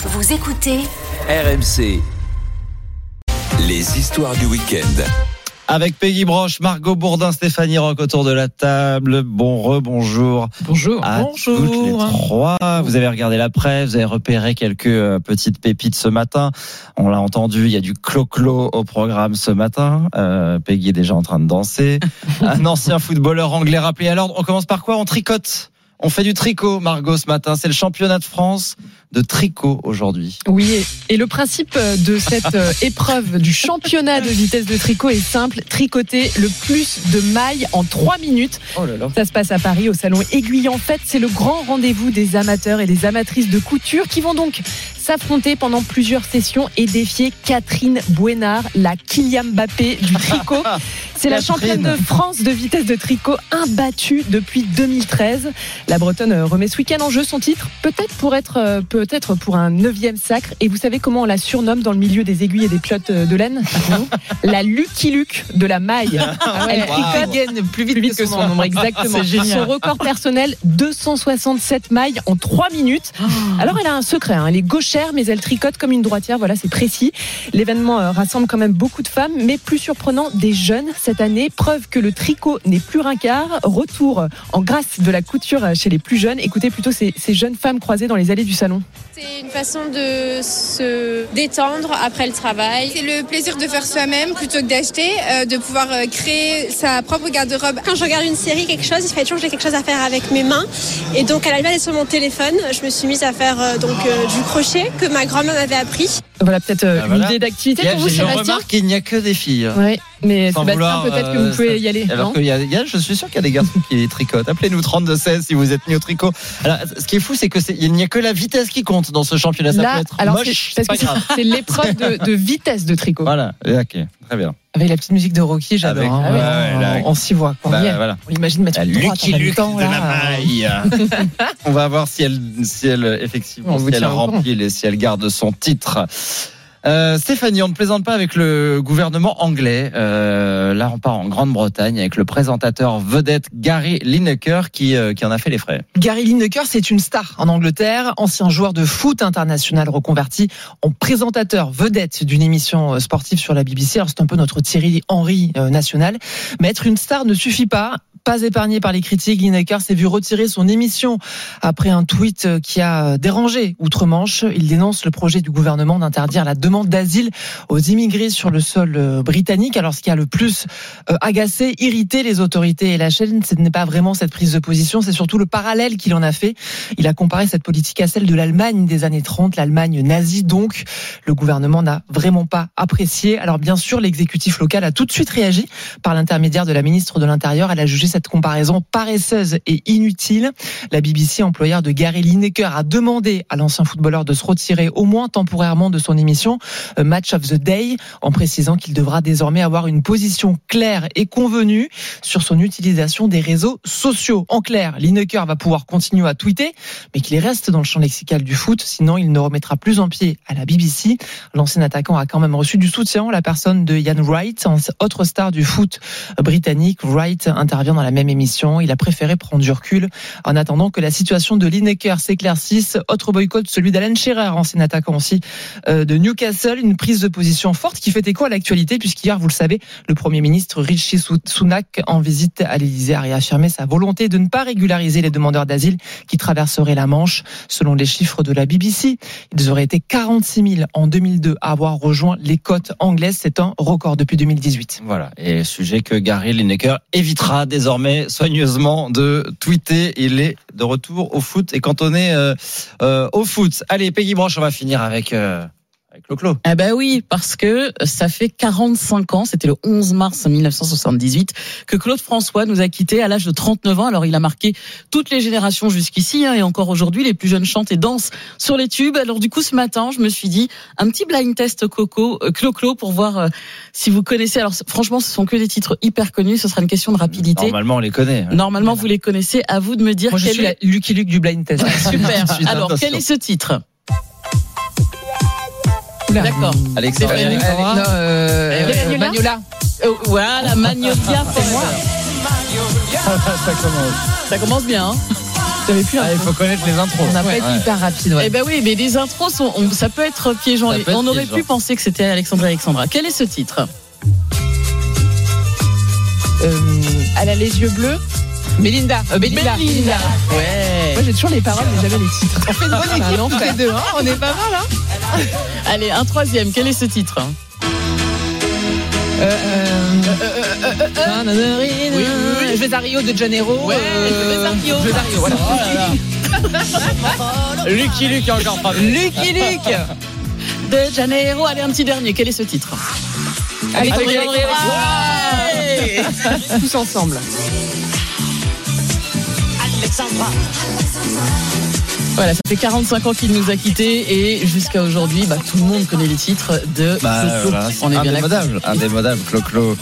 Vous écoutez RMC. Les histoires du week-end. Avec Peggy Broche, Margot Bourdin, Stéphanie Rock autour de la table. Bon rebonjour. Bonjour. À Bonjour. toutes les trois. Vous avez regardé la presse, vous avez repéré quelques euh, petites pépites ce matin. On l'a entendu, il y a du clo-clo au programme ce matin. Euh, Peggy est déjà en train de danser. Un ancien footballeur anglais rappelé à l'ordre. On commence par quoi? On tricote. On fait du tricot, Margot, ce matin. C'est le championnat de France de tricot aujourd'hui. Oui, et- le principe de cette euh, épreuve du championnat de vitesse de tricot est simple tricoter le plus de mailles en 3 minutes. Oh là là. Ça se passe à Paris au salon Aiguille en Fête. C'est le grand rendez-vous des amateurs et des amatrices de couture qui vont donc s'affronter pendant plusieurs sessions et défier Catherine Bouénard, la Kylian Mbappé du tricot. C'est la championne de France de vitesse de tricot imbattue depuis 2013. La Bretonne euh, remet ce week-end en jeu son titre, peut-être pour être euh, peut-être pour un neuvième sacre. Et vous savez comment on la surnomme dans le milieu des aiguilles et des piottes euh, de laine La Lucky Luke de la maille. Elle tricote gagne plus vite, plus vite que son nombre, exactement. Son record personnel, 267 mailles en 3 minutes. Alors elle a un secret, hein. elle est gauchère, mais elle tricote comme une droitière, voilà, c'est précis. L'événement euh, rassemble quand même beaucoup de femmes, mais plus surprenant, des jeunes cette année. Preuve que le tricot n'est plus rincard. Retour en grâce de la couture chez les plus jeunes. Écoutez plutôt ces, ces jeunes femmes croisées dans les allées du salon. C'est une façon de se détendre après le travail. C'est le plaisir de faire soi-même plutôt que d'acheter, euh, de pouvoir euh, créer sa propre garde-robe. Quand je regarde une série, quelque chose, il fallait toujours que j'ai quelque chose à faire avec mes mains. Et donc, à la place sur mon téléphone, je me suis mise à faire euh, donc euh, du crochet que ma grand-mère m'avait appris. Voilà peut-être euh, Ah, une idée d'activité Je pour vous, Sébastien. remarque qu'il n'y a que des filles. Oui, mais Sans Sébastien, vouloir, peut-être que euh, vous pouvez ça- y aller. Alors non qu'il y a, il y a- je suis sûr qu'il y a des garçons qui tricotent. Appelez-nous 3216 si vous êtes mis au tricot. Alors, ce qui est fou, c'est que c'est- il n'y a que la vitesse qui compte dans ce championnat. Ça Là, peut être alors moche, c'est l'épreuve de, de vitesse de tricot. Voilà, ok, très bien. Avec la petite musique de Rocky, j'adore. Avec- hein. ah ouais, on, s'y voit. quoi. Bah, On voilà. On imagine en Lucky Luke temps, de la là. maille. On va voir si elle, si elle effectivement, On si elle remplit et si elle garde son titre. Euh, Stéphanie, on ne plaisante pas avec le gouvernement anglais. Euh, là, on part en Grande-Bretagne avec le présentateur vedette Gary Lineker qui, euh, qui en a fait les frais. Gary Lineker, c'est une star en Angleterre, ancien joueur de foot international reconverti en présentateur vedette d'une émission euh, sportive sur la BBC. Alors c'est un peu notre Thierry Henry euh, national. Mais être une star ne suffit pas. Pas épargné par les critiques, Lineker s'est vu retirer son émission après un tweet euh, qui a dérangé outre-Manche. Il dénonce le projet du gouvernement d'interdire la demande d'asile aux immigrés sur le sol euh, britannique. Alors ce qui a le plus euh, agacé, irrité les autorités et la chaîne, ce n'est pas vraiment cette prise de position, c'est surtout le parallèle qu'il en a fait. Il a comparé cette politique à celle de l'Allemagne des années 30, l'Allemagne nazie donc. Le gouvernement n'a vraiment pas apprécié. Alors bien sûr, l'exécutif local a tout de suite réagi par l'intermédiaire de la ministre de l'Intérieur. Elle a jugé comparaison paresseuse et inutile. La BBC, employeur de Gary Lineker, a demandé à l'ancien footballeur de se retirer au moins temporairement de son émission Match of the Day, en précisant qu'il devra désormais avoir une position claire et convenue sur son utilisation des réseaux sociaux. En clair, Lineker va pouvoir continuer à tweeter, mais qu'il reste dans le champ lexical du foot, sinon il ne remettra plus en pied à la BBC. L'ancien attaquant a quand même reçu du soutien, la personne de Ian Wright, autre star du foot britannique. Wright intervient la même émission. Il a préféré prendre du recul en attendant que la situation de Lineker s'éclaircisse. Autre boycott, celui d'Alan Shearer, ancien attaquant aussi euh, de Newcastle. Une prise de position forte qui fait écho à l'actualité, puisqu'hier, vous le savez, le Premier ministre Rishi Sunak, en visite à l'Élysée, a réaffirmé sa volonté de ne pas régulariser les demandeurs d'asile qui traverseraient la Manche. Selon les chiffres de la BBC, ils auraient été 46 000 en 2002 à avoir rejoint les côtes anglaises. C'est un record depuis 2018. Voilà, et sujet que Gary Lineker évitera désormais soigneusement de tweeter. Il est de retour au foot et cantonné euh, euh, au foot. Allez, Peggy Branche, on va finir avec, euh, avec Clo-Clo. Eh ben oui, parce que ça fait 45 ans, c'était le 11 mars 1978, que Claude François nous a quittés à l'âge de 39 ans. Alors il a marqué toutes les générations jusqu'ici, hein, et encore aujourd'hui, les plus jeunes chantent et dansent sur les tubes. Alors du coup, ce matin, je me suis dit, un petit blind test Coco, euh, Clo-Clo, pour voir euh, si vous connaissez. Alors franchement, ce sont que des titres hyper connus, ce sera une question de rapidité. Normalement, on les connaît. hein. Normalement, vous les connaissez. À vous de me dire Moi, je quel suis est... la Lucky Luke du blind test. Super. Alors, quel est ce titre? D'accord. Alexandre. Euh, euh, Eh, euh, Magnola. Euh, voilà, Magnolia, c'est moi. Ça commence. Ça commence bien. Hein plus Ah, il faut connaître les intros. On n'a pas Ouais. été hyper rapide. ouais. Eh ben oui, mais les intros, sont, on- ça peut être piégeant. Ça peut être on aurait piégeant. pu penser que c'était Alexandra Alexandra. Quel est ce titre Euh, Elle a les yeux bleus. Melinda. euh, Belinda. Belinda. Ouais. Moi, j'ai toujours les paroles, mais jamais les titres. On fait une bonne Ah, équipe non, tous les deux. hein. On est pas mal. Hein Allez, un troisième. Quel est ce titre euh, euh, Oui, oui, oui. Je vais à Rio de Janeiro. Ouais, euh, je vais à Rio. Je vais à Rio, voilà. Lucky Luke encore pas. Lucky Luke. De Janeiro. Allez, un petit dernier. Quel est ce titre Allez. Tous ensemble. Voilà, ça fait 45 ans qu'il nous a quittés et jusqu'à aujourd'hui, bah, tout le monde connaît les titres de Bah, Clo-Clo. voilà, On est bien d'accord. indémodable, indémodable, Clo-Clo.